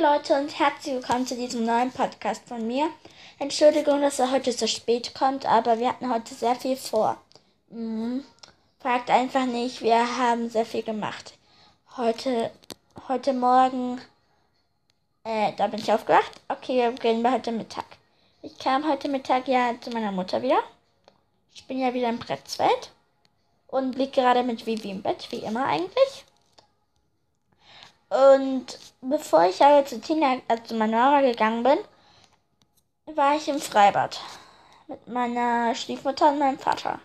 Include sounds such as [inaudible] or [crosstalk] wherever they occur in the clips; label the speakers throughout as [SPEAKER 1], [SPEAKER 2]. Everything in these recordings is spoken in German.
[SPEAKER 1] Leute und herzlich willkommen zu diesem neuen Podcast von mir. Entschuldigung, dass er heute so spät kommt, aber wir hatten heute sehr viel vor. Mhm. Fragt einfach nicht, wir haben sehr viel gemacht. Heute, heute Morgen, äh, da bin ich aufgewacht. Okay, wir beginnen bei heute Mittag. Ich kam heute Mittag ja zu meiner Mutter wieder. Ich bin ja wieder im Brettsfeld und liege gerade mit Vivi im Bett, wie immer eigentlich. Und bevor ich aber zu Tina, also zu Mama gegangen bin, war ich im Freibad. Mit meiner Stiefmutter und meinem Vater.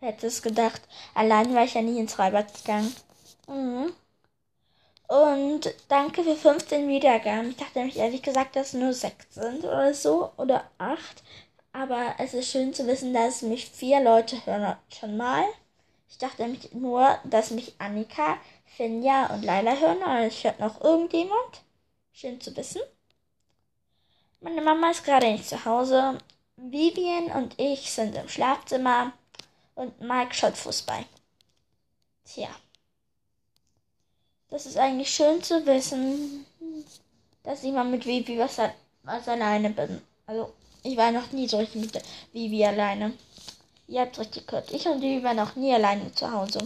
[SPEAKER 1] Wer hätte es gedacht? Allein war ich ja nie ins Freibad gegangen. Mhm. Und danke für 15 Wiedergaben. Ich dachte nämlich ehrlich gesagt, dass nur 6 sind oder so. Oder 8. Aber es ist schön zu wissen, dass mich vier Leute hören schon mal. Ich dachte nämlich nur, dass mich Annika, Finja und Laila hören, aber es hört noch irgendjemand. Schön zu wissen. Meine Mama ist gerade nicht zu Hause. Vivian und ich sind im Schlafzimmer und Mike schaut Fußball. Tja. Das ist eigentlich schön zu wissen, dass ich mal mit Vivi was, was alleine bin. Also, ich war noch nie so richtig mit Vivi alleine. Ihr habt richtig gehört. Ich und Vivi waren noch nie alleine zu Hause.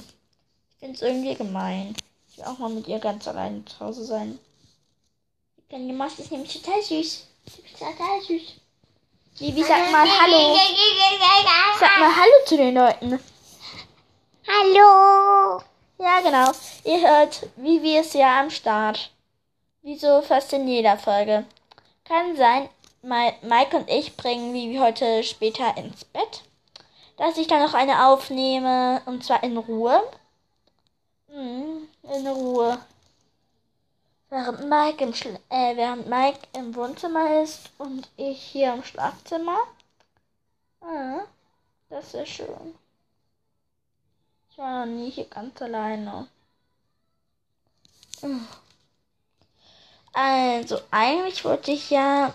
[SPEAKER 1] Ich finde es irgendwie gemein. Ich will auch mal mit ihr ganz alleine zu Hause sein. Die kleine Maus ist nämlich total süß. Die ist total süß. Vivi, sag mal Hallo. Sag mal Hallo zu den Leuten.
[SPEAKER 2] Hallo.
[SPEAKER 1] Ja, genau. Ihr hört, Vivi ist ja am Start. Wie so fast in jeder Folge. Kann sein, Mike und ich bringen Vivi heute später ins Bett. Dass ich dann noch eine aufnehme. Und zwar in Ruhe. Hm, in Ruhe. Während Mike, im äh, während Mike im Wohnzimmer ist und ich hier im Schlafzimmer. Ah, das ist schön. Ich war noch nie hier ganz alleine. Also, eigentlich wollte ich ja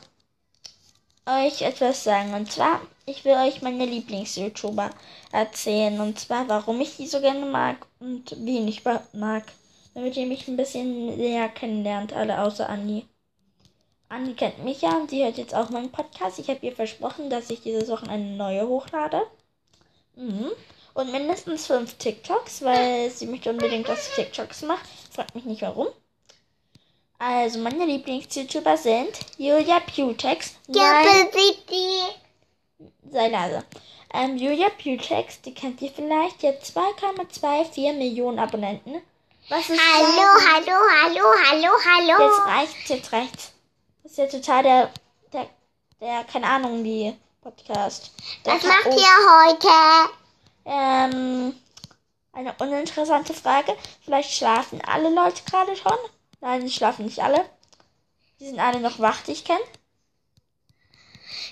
[SPEAKER 1] euch etwas sagen. Und zwar, ich will euch meine Lieblings-YouTuber erzählen. Und zwar, warum ich die so gerne mag und wen ich mag. Damit ihr mich ein bisschen näher kennenlernt, alle außer Andi. Andi kennt mich ja und sie hört jetzt auch meinen Podcast. Ich habe ihr versprochen, dass ich diese Woche eine neue hochlade. Mhm. Und mindestens fünf TikToks, weil sie möchte unbedingt, dass ich TikToks mache. Fragt mich nicht warum. Also, meine Lieblings-YouTuber sind Julia Putex. Sei leise. Ähm, Julia Putex, die kennt ihr vielleicht. Die hat 2,24 Millionen Abonnenten.
[SPEAKER 2] Was ist hallo, hallo, hallo, hallo, hallo.
[SPEAKER 1] Jetzt reicht's, jetzt reicht's. Das ist ja total der, der, der, keine Ahnung, wie Podcast.
[SPEAKER 2] Der Was macht ihr heute?
[SPEAKER 1] Ähm, eine uninteressante Frage. Vielleicht schlafen alle Leute gerade schon. Nein, die schlafen nicht alle. Die sind alle noch wach, die ich kenne.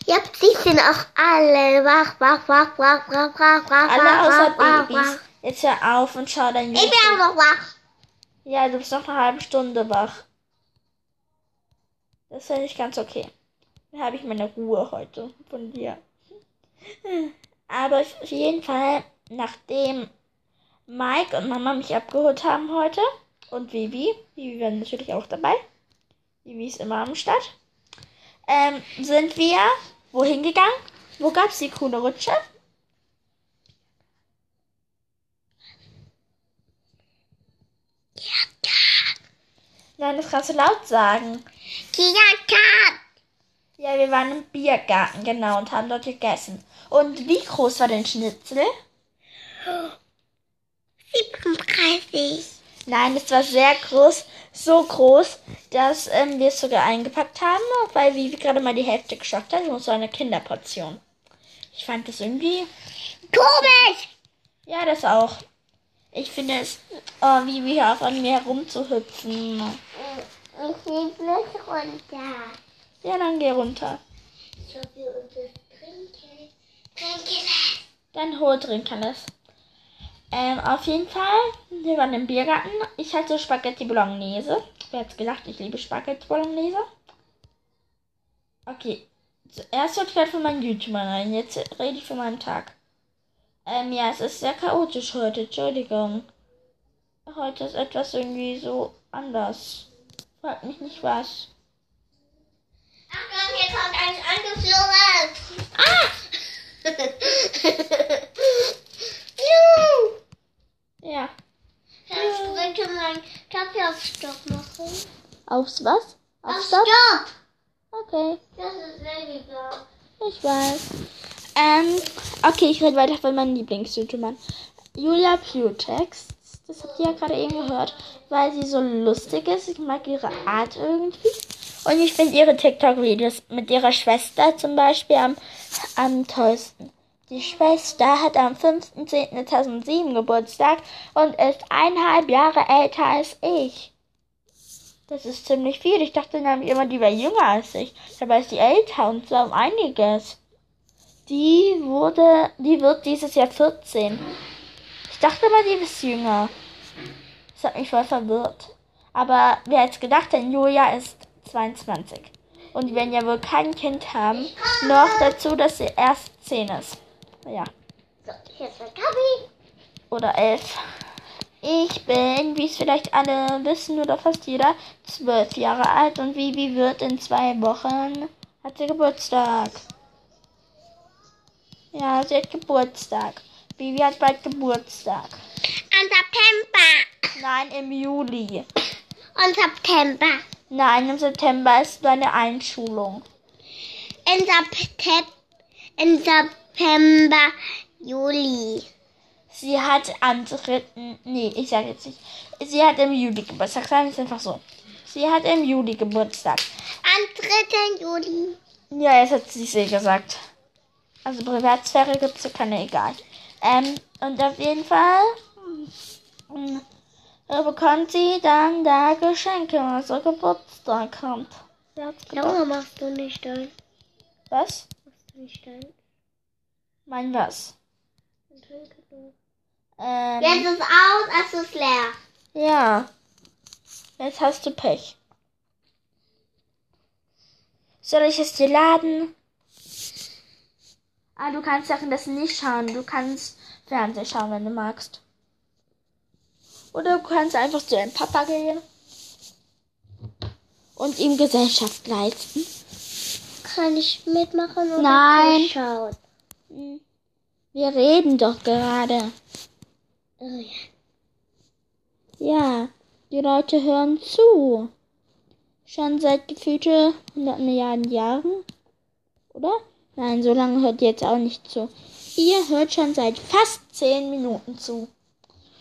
[SPEAKER 2] Ja, die sind auch alle wach, wach, wach, wach, wach, wach, wach.
[SPEAKER 1] Alle außer wach, Babys. Wach. Jetzt hör auf und schau dein
[SPEAKER 2] YouTube. Ich bin auch noch wach.
[SPEAKER 1] Ja, du bist noch eine halbe Stunde wach. Das finde ich ganz okay. Dann habe ich meine Ruhe heute von dir. Aber auf jeden Fall, nachdem Mike und Mama mich abgeholt haben heute und Vivi, Vivi war natürlich auch dabei. Vivi ist immer am Start. Ähm, sind wir wohin gegangen? Wo gab es die coole Rutsche? Nein, das kannst du laut sagen.
[SPEAKER 2] Biergarten.
[SPEAKER 1] Ja, wir waren im Biergarten, genau, und haben dort gegessen. Und wie groß war dein Schnitzel?
[SPEAKER 2] 37.
[SPEAKER 1] Nein, es war sehr groß, so groß, dass ähm, wir es sogar eingepackt haben, weil wir gerade mal die Hälfte geschafft hat. Und so eine Kinderportion. Ich fand das irgendwie
[SPEAKER 2] komisch.
[SPEAKER 1] Ja, das auch. Ich finde es, oh, wie wir hier auf an mir herumzuhüpfen.
[SPEAKER 2] Ich will nicht runter.
[SPEAKER 1] Ja, dann geh runter.
[SPEAKER 2] Ich will uns trinken. Trinken.
[SPEAKER 1] Dann hol Trinkerles. Ähm, auf jeden Fall, wir waren im Biergarten. Ich hatte Spaghetti Bolognese. Wer hat's gedacht, ich liebe Spaghetti Bolognese? Okay. Zuerst wird ich von meinen YouTubern rein. Jetzt rede ich von meinem Tag. Ähm, ja, es ist sehr chaotisch heute. Entschuldigung. Heute ist etwas irgendwie so anders. Fragt mich nicht was.
[SPEAKER 2] ist los. Ah! [laughs] Juhu.
[SPEAKER 1] Ja.
[SPEAKER 2] Ich wollte meinen Kaffee auf Stopp machen.
[SPEAKER 1] Aufs was? Auf
[SPEAKER 2] Auf
[SPEAKER 1] Stopp?
[SPEAKER 2] Stopp.
[SPEAKER 1] Okay,
[SPEAKER 2] Das ist weniger.
[SPEAKER 1] ich weiß. Ähm, okay, ich rede weiter von meinen Lieblings-YouTubern. Julia Putex, das habt ihr ja gerade eben gehört, weil sie so lustig ist. Ich mag ihre Art irgendwie. Und ich finde ihre TikTok-Videos mit ihrer Schwester zum Beispiel am, am tollsten. Die Schwester hat am 5.10.2007 Geburtstag und ist eineinhalb Jahre älter als ich. Das ist ziemlich viel. Ich dachte nämlich immer, die wäre jünger als ich. Dabei ist die älter und so um einiges. Die wurde, die wird dieses Jahr 14. Ich dachte mal, die ist jünger. Das hat mich voll verwirrt. Aber wer hätte gedacht, denn Julia ist 22. Und die werden ja wohl kein Kind haben. Noch dazu, dass sie erst 10 ist. Ja.
[SPEAKER 2] So, hier ist mein Kaffee.
[SPEAKER 1] Oder 11. Ich bin, wie es vielleicht alle wissen oder fast jeder, 12 Jahre alt und Vivi wird in zwei Wochen, hat sie Geburtstag. Ja, sie hat Geburtstag. Vivi hat bald Geburtstag.
[SPEAKER 2] Und September.
[SPEAKER 1] Nein, im Juli.
[SPEAKER 2] Und September.
[SPEAKER 1] Nein, im September ist eine Einschulung.
[SPEAKER 2] In September. In September. Juli.
[SPEAKER 1] Sie hat am 3. Nee, ich sage jetzt nicht. Sie hat im Juli Geburtstag. Sagen wir es einfach so. Sie hat im Juli Geburtstag.
[SPEAKER 2] Am 3. Juli.
[SPEAKER 1] Ja, jetzt hat sie es gesagt. Also Privatsphäre gibt es keine, egal. Ähm, und auf jeden Fall äh, bekommt sie dann da Geschenke, wenn so Geburtstag kommt.
[SPEAKER 2] Warum machst du nicht ein?
[SPEAKER 1] Was?
[SPEAKER 2] Machst du nicht ein?
[SPEAKER 1] Mein was? Ähm,
[SPEAKER 2] Jetzt ist aus, es ist leer.
[SPEAKER 1] ja. Jetzt hast du Pech. Soll ich es dir laden? Ah, du kannst währenddessen nicht schauen. Du kannst Fernsehen schauen, wenn du magst. Oder du kannst einfach zu deinem Papa gehen und ihm Gesellschaft leisten.
[SPEAKER 2] Kann ich mitmachen oder
[SPEAKER 1] Nein.
[SPEAKER 2] zuschauen?
[SPEAKER 1] Hm. Wir reden doch gerade.
[SPEAKER 2] Oh, ja.
[SPEAKER 1] Ja, die Leute hören zu. Schon seit gefühlte 100 Milliarden Jahren. Oder? Nein, so lange hört ihr jetzt auch nicht zu. Ihr hört schon seit fast 10 Minuten zu.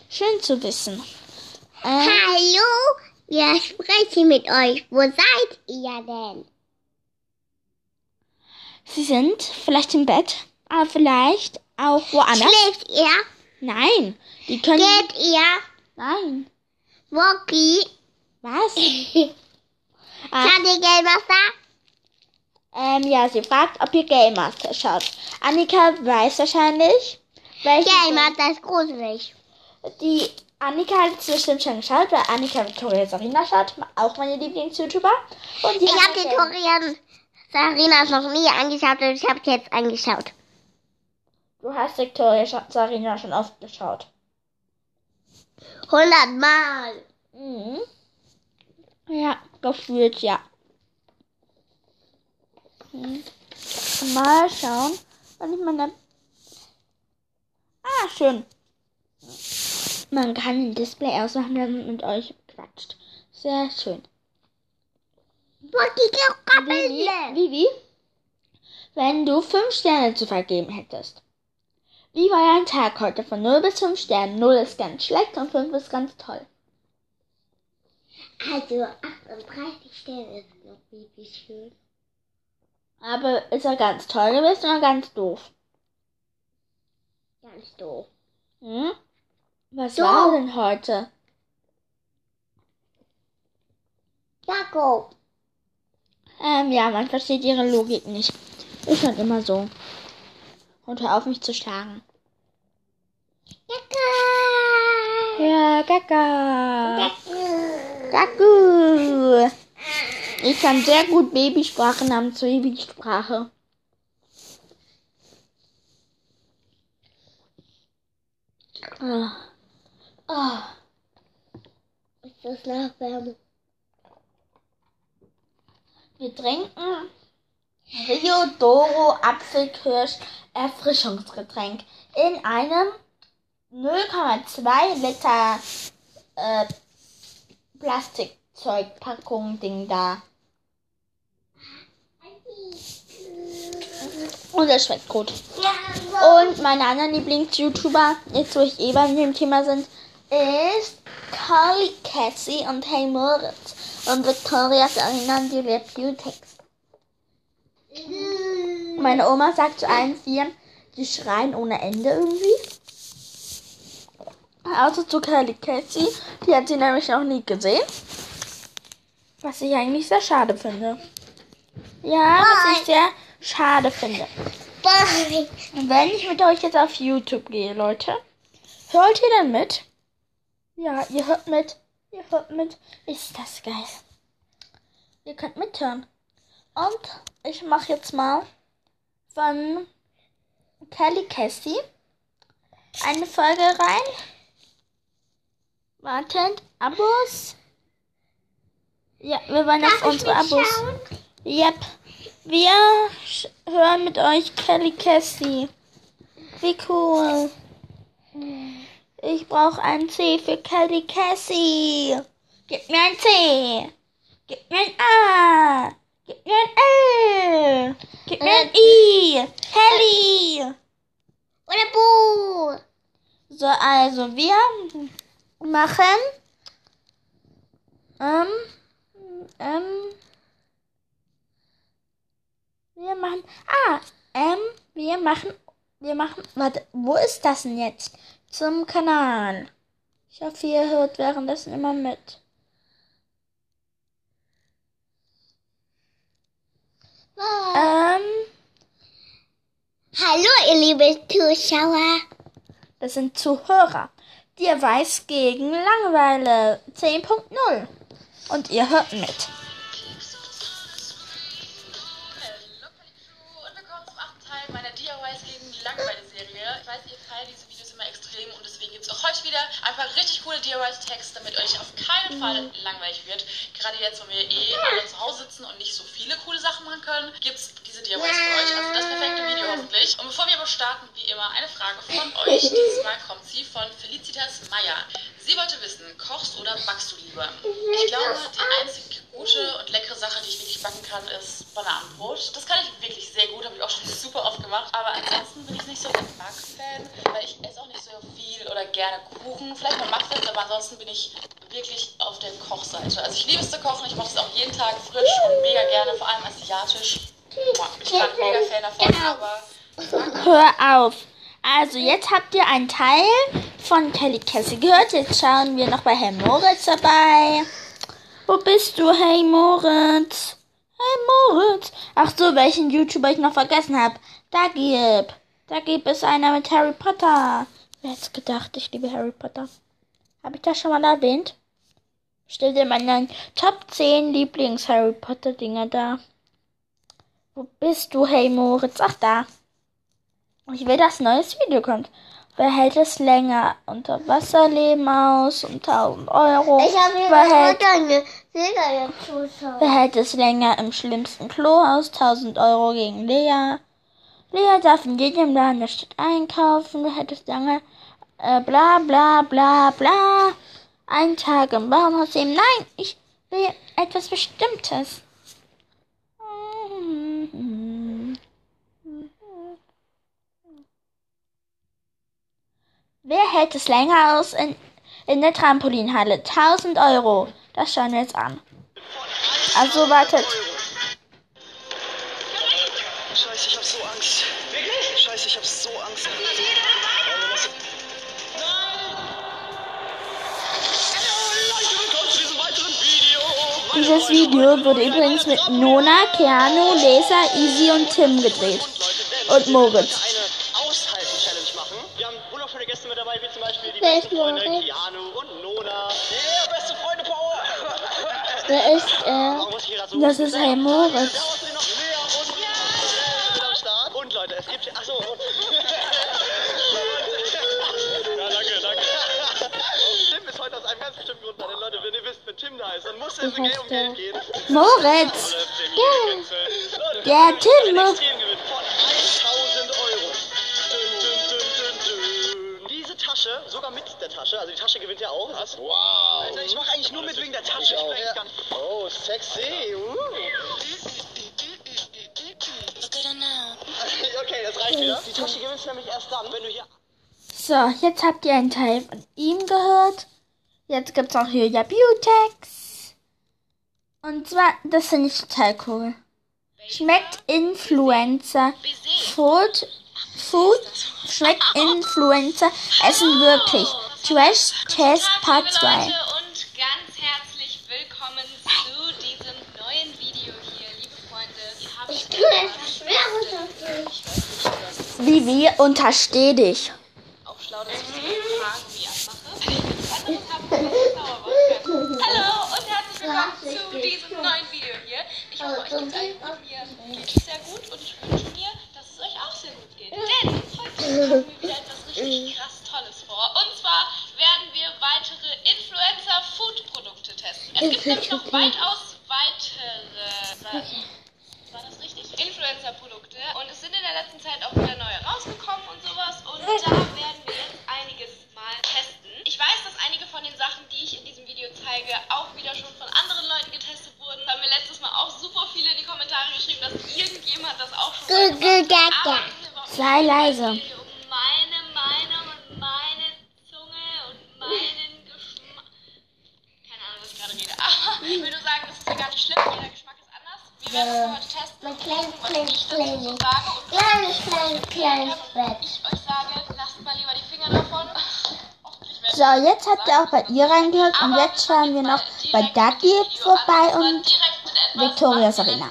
[SPEAKER 1] Schön zu wissen. Ähm,
[SPEAKER 2] Hallo, wir sprechen mit euch. Wo seid ihr denn?
[SPEAKER 1] sie sind vielleicht im Bett, aber vielleicht auch woanders.
[SPEAKER 2] Schläft ihr?
[SPEAKER 1] Nein, die können.
[SPEAKER 2] Geht ihr?
[SPEAKER 1] Nein.
[SPEAKER 2] Woki?
[SPEAKER 1] Was? [laughs] Ah,
[SPEAKER 2] Schaut ihr Gamemaster?
[SPEAKER 1] ähm, ja, sie fragt, ob ihr Game Master schaut. Annika weiß wahrscheinlich, welche.
[SPEAKER 2] Gamemaster ist gruselig.
[SPEAKER 1] Die Annika hat es bestimmt schon geschaut, weil Annika Victoria Sarina schaut, auch meine Lieblings-YouTuber.
[SPEAKER 2] Ich habe Torian Sarinas noch nie angeschaut und ich habe jetzt angeschaut.
[SPEAKER 1] Du hast Victoria Sarina schon oft geschaut.
[SPEAKER 2] Hundertmal.
[SPEAKER 1] Mhm. Ja, gefühlt ja. Mhm. Mal schauen, wann ich meine. Ah, schön. Man kann ein Display ausmachen, wenn man mit euch quatscht. Sehr schön. Vivi,
[SPEAKER 2] Kabelle.
[SPEAKER 1] Vivi, wenn du fünf Sterne zu vergeben hättest, wie war dein Tag heute von 0 bis 5 Sternen? 0 ist ganz schlecht und 5 ist ganz toll.
[SPEAKER 2] Also 38 Sterne ist noch wie schön.
[SPEAKER 1] Aber ist er ganz toll gewesen oder ganz doof?
[SPEAKER 2] Ganz doof.
[SPEAKER 1] Hm? Was
[SPEAKER 2] Doof.
[SPEAKER 1] war denn heute?
[SPEAKER 2] Jakob.
[SPEAKER 1] Ähm, ja, man versteht ihre Logik nicht. Ist schon immer so. Und hör auf mich zu schlagen. Ja, Kaka. Kaku. Ich kann sehr gut Babysprache namens Babysprache. Ah. Ah.
[SPEAKER 2] Ist das Nachwärme?
[SPEAKER 1] Wir trinken Rio Doro Apfelkirsch Erfrischungsgetränk in einem 0,2 Liter äh, Plastikzeugpackung Ding da. Und es schmeckt gut. Und meine anderen Lieblings-YouTuber, jetzt wo ich eh bei dem Thema sind, ist Carly Cassie und Hey Moritz. Und Victoria erinnern die Review-Text. Meine Oma sagt zu allen vier, die schreien ohne Ende irgendwie. Also zu Carly Cassie, die hat sie nämlich noch nie gesehen. Was ich eigentlich sehr schade finde. Ja, was ich sehr schade finde.
[SPEAKER 2] Bye.
[SPEAKER 1] Wenn ich mit euch jetzt auf YouTube gehe, Leute, hört ihr dann mit? Ja, ihr hört mit. Ihr hört mit. Ist das geil. Ihr könnt mithören. Und ich mache jetzt mal von Kelly Cassie eine Folge rein. Wartet, Abos. Ja, wir wollen auf
[SPEAKER 2] Darf ich
[SPEAKER 1] unsere Abos.
[SPEAKER 2] mitschauen?
[SPEAKER 1] Yep. Wir hören mit euch Kelly Cassie. Wie cool. Ich brauche ein C für Kelly Cassie. Gib mir ein C. Gib mir ein A. Gib mir ein L. Gib mir ein I. Kelly.
[SPEAKER 2] Oder Bu.
[SPEAKER 1] So, also wir machen ähm, ähm, wir machen, ah, ähm, wir machen, wir machen, warte, wo ist das denn jetzt? Zum Kanal. Ich hoffe, ihr hört währenddessen immer mit. Ähm,
[SPEAKER 2] Hallo, ihr lieben Zuschauer.
[SPEAKER 1] das sind Zuhörer. Der weiß gegen Langeweile 10.0. Und ihr hört mit.
[SPEAKER 3] Und willkommen zum achten Teil meiner DIYs gegen Langeweile-Serie. Ich weiß, ihr feiert diese Videos immer extrem und deswegen gibt es auch heute wieder ein paar richtig coole DIYs-Tags, damit euch auf keinen Fall langweilig wird. Gerade jetzt, wo wir eh alle zu Hause sitzen und nicht so viele coole Sachen machen können, gibt es diese DIYs für euch. Also das perfekte Video hoffentlich. Und bevor wir aber starten, wie immer eine Frage von euch. Dieses Mal kommt sie von Felicitas Meyer. Sie wollte wissen, kochst oder backst du lieber? Ich glaube, die einzig gute und leckere Sache, die ich wirklich backen kann, ist Bananenbrot. Das kann ich wirklich sehr gut, habe ich auch schon super oft gemacht. Aber ansonsten bin ich nicht so der Backfan, weil ich esse auch nicht so viel oder gerne Kuchen. Vielleicht mal Muffins, aber ansonsten bin ich wirklich auf der Kochseite. Also ich liebe es zu kochen, ich mache es auch jeden Tag frisch und mega gerne, vor allem asiatisch. Ich bin mega Fan davon, aber [laughs]
[SPEAKER 1] Hör auf. Also, jetzt habt ihr einen Teil von Kelly Cassie gehört. Jetzt schauen wir noch bei Hey Moritz dabei. Wo bist du, Hey Moritz? Hey Moritz. Ach so, welchen YouTuber ich noch vergessen habe. Da gibt. Da gibt es einer mit Harry Potter. Wer hätte gedacht, ich liebe Harry Potter. Habe ich das schon mal erwähnt? Stell dir meine Top 10 Lieblings-Harry Potter-Dinger da. Wo bist du, Hey Moritz? Ach, da. Ich will, dass ein neues Video kommt. Wer hält es länger unter Wasserleben aus um 1000 Euro?
[SPEAKER 2] Ich habe hier
[SPEAKER 1] Wer hält, wer hält es länger im schlimmsten Klo aus? 1000 Euro gegen Lea. Lea darf in jedem Laden der Stadt einkaufen. Wer hält es länger? Äh, bla bla bla bla. Ein Tag im Baumhaus leben. Nein, ich will etwas Bestimmtes. Wer hält es länger aus in, in der Trampolinhalle? 1000 Euro. Das schauen wir jetzt an. Also wartet.
[SPEAKER 4] Scheiße, ich hab so Angst. Wirklich? Scheiße, ich hab so Angst.
[SPEAKER 1] Dieses Video wurde übrigens mit Nona, Keanu, Lesa, Easy und Tim gedreht.
[SPEAKER 4] Und
[SPEAKER 1] Moritz.
[SPEAKER 2] Wer ist
[SPEAKER 1] er?
[SPEAKER 4] Ich hier grad so
[SPEAKER 1] Das ist Hey Moritz.
[SPEAKER 4] Ja, und Leute, es gibt. Achso. Und, [laughs] ja, danke, danke. Tim ist heute aus einem ganz bestimmten Grund da. Denn Leute, wenn ihr wisst, wenn Tim da ist, dann muss es um Geld gehen.
[SPEAKER 1] Moritz.
[SPEAKER 4] Leute,
[SPEAKER 1] Der Tim.
[SPEAKER 4] Tasche, sogar mit der Tasche, also die Tasche gewinnt ja auch. Was? Wow. Alter, ich mache eigentlich nur mit wegen der Tasche. Ich gar nicht- Oh, sexy. Uh. Okay, das reicht wieder. Die Tasche gewinnst du nämlich erst dann, wenn du hier
[SPEAKER 1] So, jetzt habt ihr einen Teil von ihm gehört. Jetzt gibt's auch hier ja Beautex. Und zwar, das finde ich total cool. Schmeckt Influencer. Food, Food schmeckt Influencer. Essen wirklich. Trash Test Part 2.
[SPEAKER 5] Leute und ganz herzlich willkommen zu diesem neuen Video hier, liebe Freunde.
[SPEAKER 2] Ich tue etwas Schweres auf dich.
[SPEAKER 1] Vivi, untersteh dich.
[SPEAKER 5] auch schlau, dass ich diese Fragen wie anmache. Hallo und herzlich willkommen zu diesem neuen Video hier. Ich hoffe, euch geht's gut. Mir geht es sehr gut und ich wünsche mir, Denn [laughs] heute haben wir wieder etwas richtig [laughs] krass Tolles vor. Und zwar werden wir weitere Influencer-Food-Produkte testen. Es gibt nämlich noch [laughs] weitaus weitere. War das richtig? Influencer-Produkte. Und es sind in der letzten Zeit auch wieder neue rausgekommen und sowas. Und da werden wir jetzt einiges mal testen. Ich weiß, dass einige von den Sachen, die ich in diesem Video zeige, auch wieder schon von anderen Leuten getestet wurden. Da haben mir letztes Mal auch super viele in die Kommentare geschrieben, dass irgendjemand das auch schon mal gemacht hat. Aber
[SPEAKER 1] Sei leise.
[SPEAKER 5] Es geht hier um meine Meinung und meine Zunge und meinen Geschmack. Keine Ahnung, was ich nur [laughs] sagen, das ist ja gar nicht schlimm. Jeder Geschmack ist anders. Wir werden das heute testen.
[SPEAKER 2] Mein kleines,
[SPEAKER 5] was
[SPEAKER 2] kleines, kleines. Kleines, kleines, kleines Bett.
[SPEAKER 5] ich euch sage, lasst mal lieber die Finger davon. [laughs]
[SPEAKER 1] So, jetzt habt ihr auch bei ihr reingehört und jetzt schauen wir noch bei Dagi vorbei und Victoria Sarina.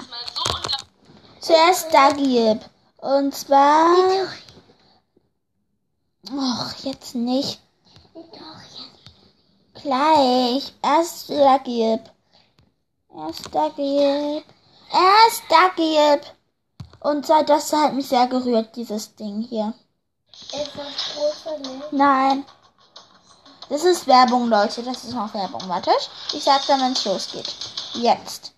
[SPEAKER 1] Zuerst Dagi. Und zwar. Och, jetzt nicht. Gleich. Erst Dagi. Erst Dagi. Erst Dagi. Und so, das hat mich sehr gerührt, dieses Ding hier.
[SPEAKER 2] Ist das große Licht?
[SPEAKER 1] Nein. Das ist Werbung, Leute. Das ist noch Werbung. Wartet. Ich sag dann, wenn es losgeht. Jetzt.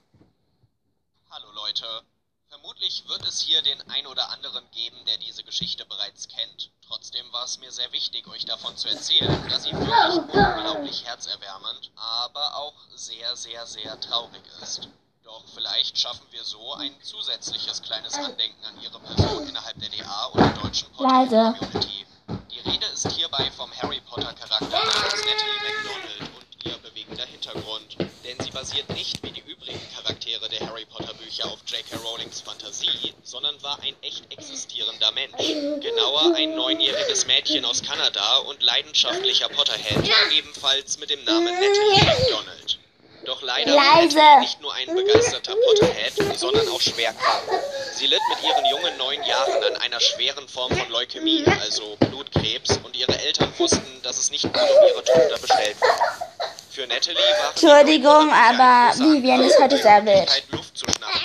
[SPEAKER 6] Vermutlich wird es hier den ein oder anderen geben, der diese Geschichte bereits kennt. Trotzdem war es mir sehr wichtig, euch davon zu erzählen, da sie wirklich unglaublich herzerwärmend, aber auch sehr, sehr, sehr traurig ist. Doch vielleicht schaffen wir so ein zusätzliches kleines Andenken an ihre Person innerhalb der DA und der deutschen. Podcast-Community. Die Rede ist hierbei vom Harry Potter Charakter namens Natalie MacDonald und ihr bewegender Hintergrund. Denn sie basiert nicht wie die übrigen Charaktere der Harry Potter Bücher auf J.K. Rowlings Fantasie, sondern war ein echt existierender Mensch. Genauer ein neunjähriges Mädchen aus Kanada und leidenschaftlicher Potterhead, ebenfalls mit dem Namen Natalie MacDonald. Doch leider war nicht nur ein begeisterter Potterhead, sondern auch schwer krank. Sie litt mit ihren jungen neun Jahren an einer schweren Form von Leukämie, also Blutkrebs, und ihre Eltern wussten, dass es nicht gut um ihre Tochter bestellt war. Für Natalie war
[SPEAKER 1] Entschuldigung, aber Vivian ist heute sehr wild.
[SPEAKER 6] Luft zu schnappen,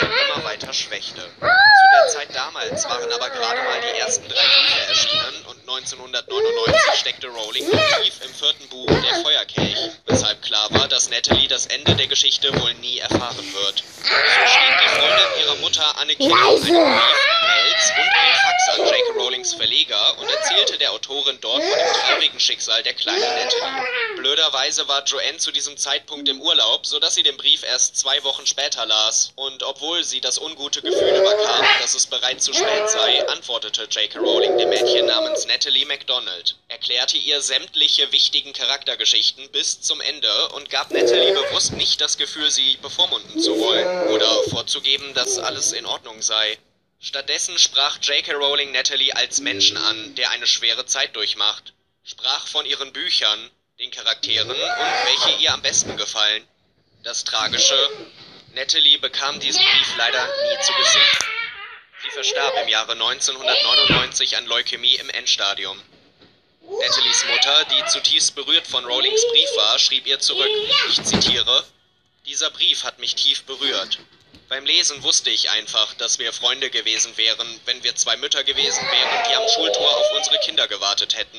[SPEAKER 6] sie immer weiter schwächte. Zu der Zeit damals waren aber gerade mal die ersten drei Bücher erschienen 1999 steckte Rowling noch tief im vierten Buch Der Feuerkelch, weshalb klar war, dass Natalie das Ende der Geschichte wohl nie erfahren wird. So schrieb die Freundin ihrer Mutter Anne Kim einen Brief, Mails und einen Fax an J.K. Rowlings Verleger und erzählte der Autorin dort von dem traurigen Schicksal der kleinen Natalie. Blöderweise war Joanne zu diesem Zeitpunkt im Urlaub, sodass sie den Brief erst zwei Wochen später las. Und obwohl sie das ungute Gefühl überkam, dass es bereits zu spät sei, antwortete J.K. Rowling dem Mädchen namens Natalie MacDonald, erklärte ihr sämtliche wichtigen Charaktergeschichten bis zum Ende und gab Natalie bewusst nicht das Gefühl, sie bevormunden zu wollen oder vorzugeben, dass alles in Ordnung sei. Stattdessen sprach J.K. Rowling Natalie als Menschen an, der eine schwere Zeit durchmacht, sprach von ihren Büchern, den Charakteren und welche ihr am besten gefallen. Das Tragische, Natalie bekam diesen Brief leider nie zu Gesicht. Sie verstarb im Jahre 1999 an Leukämie im Endstadium. Natalies Mutter, die zutiefst berührt von Rowlings Brief war, schrieb ihr zurück, ich zitiere, Dieser Brief hat mich tief berührt. Beim Lesen wusste ich einfach, dass wir Freunde gewesen wären, wenn wir zwei Mütter gewesen wären, die am Schultor auf unsere Kinder gewartet hätten.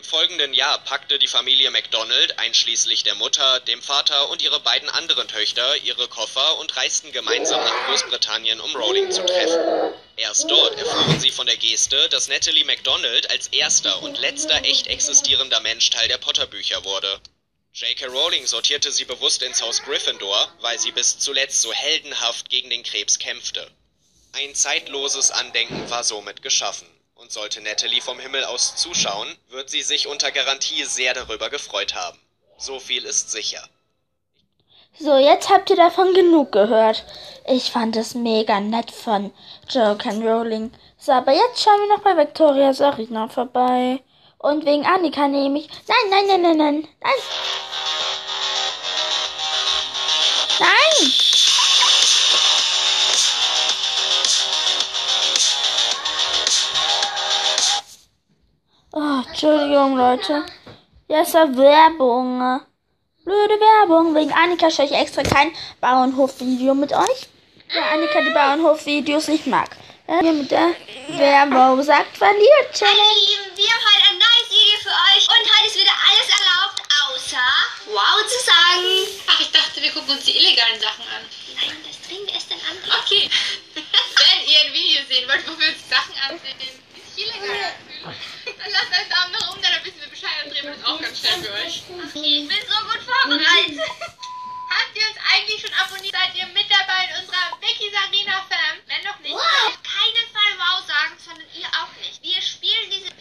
[SPEAKER 6] Im folgenden Jahr packte die Familie MacDonald, einschließlich der Mutter, dem Vater und ihre beiden anderen Töchter, ihre Koffer und reisten gemeinsam nach Großbritannien, um Rowling zu treffen. Erst dort erfuhren sie von der Geste, dass Natalie MacDonald als erster und letzter echt existierender Mensch Teil der Potter-Bücher wurde. J.K. Rowling sortierte sie bewusst ins Haus Gryffindor, weil sie bis zuletzt so heldenhaft gegen den Krebs kämpfte. Ein zeitloses Andenken war somit geschaffen. Und sollte Natalie vom Himmel aus zuschauen, wird sie sich unter Garantie sehr darüber gefreut haben. So viel ist sicher.
[SPEAKER 1] So, jetzt habt ihr davon genug gehört. Ich fand es mega nett von J.K. Rowling. So, aber jetzt schauen wir noch bei Victoria Sarina vorbei. Und wegen Annika nehme ich. Nein, nein, nein, nein, nein. Nein. Nein. Entschuldigung, Leute. Ja, ist ja Werbung. Blöde Werbung. Wegen Annika schaue ich extra kein Bauernhof-Video mit euch. Weil Annika die Bauernhof-Videos nicht mag. Ja, hier mit der Werbung sagt verliert Challenge.
[SPEAKER 5] Meine Lieben, wir haben heute ein neues Video für euch und heute ist wieder alles erlaubt, außer Wow zu sagen.
[SPEAKER 7] Ach, ich dachte, wir gucken uns die illegalen Sachen an.
[SPEAKER 5] Nein, das drehen wir erst dann an.
[SPEAKER 7] Okay. Wenn ihr ein Video sehen wollt, wo wir uns Sachen ansehen, die sich illegal anfühlen, dann lasst einen Daumen nach oben, da, dann wissen wir Bescheid und drehen wir das auch ganz schnell für euch.
[SPEAKER 5] Okay, ich bin so gut vorbereitet.
[SPEAKER 7] Habt ihr uns eigentlich schon abonniert? Seid ihr mit dabei in unserer Vicky Sarina Fam? Wenn noch nicht.
[SPEAKER 5] Auf keinen Fall Wow sagen, sondern ihr auch nicht. Wir spielen diese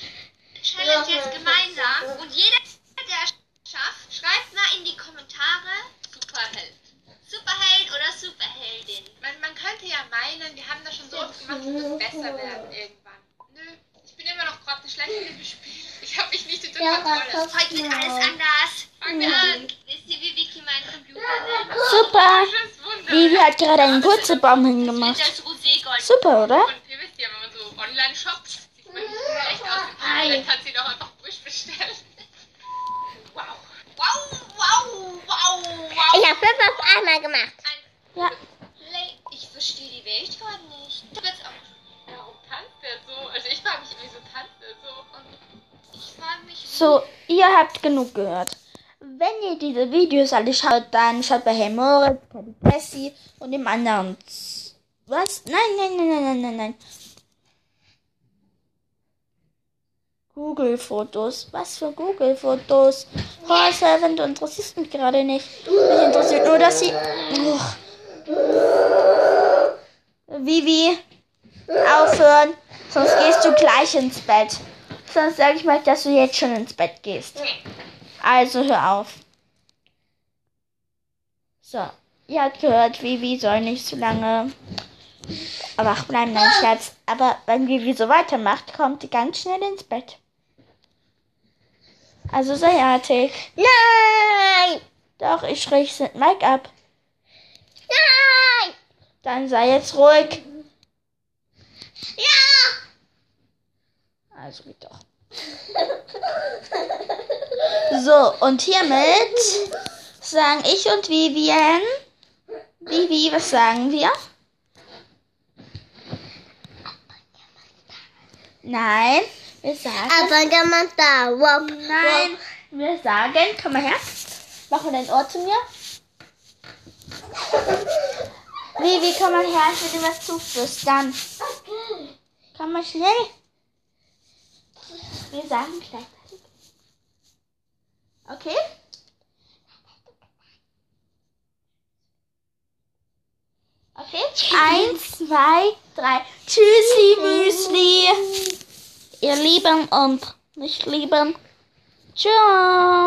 [SPEAKER 5] Challenge jetzt gemeinsam und jeder, der es schafft, schreibt mal in die Kommentare
[SPEAKER 7] Superheld.
[SPEAKER 5] Superheld oder Superheldin.
[SPEAKER 7] Man, man könnte ja meinen, wir haben das schon so oft gemacht, es wird besser werden irgendwann. Nö, ich bin immer noch grottenschlecht in dem Spiel. Ich habe mich nicht unter Kontrolle.
[SPEAKER 5] Heute wird alles anders.
[SPEAKER 7] Fangen wir an.
[SPEAKER 5] Wisst ihr, wie Vicky meinen Computer nennt?
[SPEAKER 1] Super. Vivi hat gerade einen Purzelbaum hingemacht. Super, oder?
[SPEAKER 7] Und ihr wisst ja, wenn man so online shoppt, sieht man echt aus. Dann kann sie doch einfach durchbestellen. Wow.
[SPEAKER 5] Wow, wow, wow, wow.
[SPEAKER 2] Ich habe fünf auf einmal gemacht.
[SPEAKER 1] Ja.
[SPEAKER 7] So,
[SPEAKER 1] ihr habt genug gehört. Wenn ihr diese Videos alle schaut, dann schaut bei Hey Moritz, Caddy Cassie und dem anderen. Was? Nein, nein, nein, nein, nein, nein, nein. Google-Fotos. Was für Google-Fotos? Horror Servant, du interessierst mich gerade nicht. Mich interessiert nur, dass sie. Uch. Vivi, aufhören, sonst gehst du gleich ins Bett. Sonst sage ich mal, dass du jetzt schon ins Bett gehst. Also hör auf. So, ihr habt gehört, Vivi soll nicht so lange wach bleiben, dein Schatz. Aber wenn Vivi so weitermacht, kommt sie ganz schnell ins Bett. Also sei artig.
[SPEAKER 2] Nein!
[SPEAKER 1] Doch, ich schräg Mike ab.
[SPEAKER 2] Nein!
[SPEAKER 1] Dann sei jetzt ruhig.
[SPEAKER 2] Ja!
[SPEAKER 1] Also geht doch. So, und hiermit sagen ich und Vivian. Vivi, was sagen wir? Nein, wir sagen.
[SPEAKER 2] Wop,
[SPEAKER 1] Nein, wir sagen, komm mal her. Mach mal dein Ohr zu mir. Vivi, komm mal her, ich will dir was zuflüstern. Komm mal schnell. Wir sagen gleichzeitig. Okay? Okay? Eins, zwei, drei. Tschüssi, Müsli. Ihr Lieben und nicht Lieben. Ciao.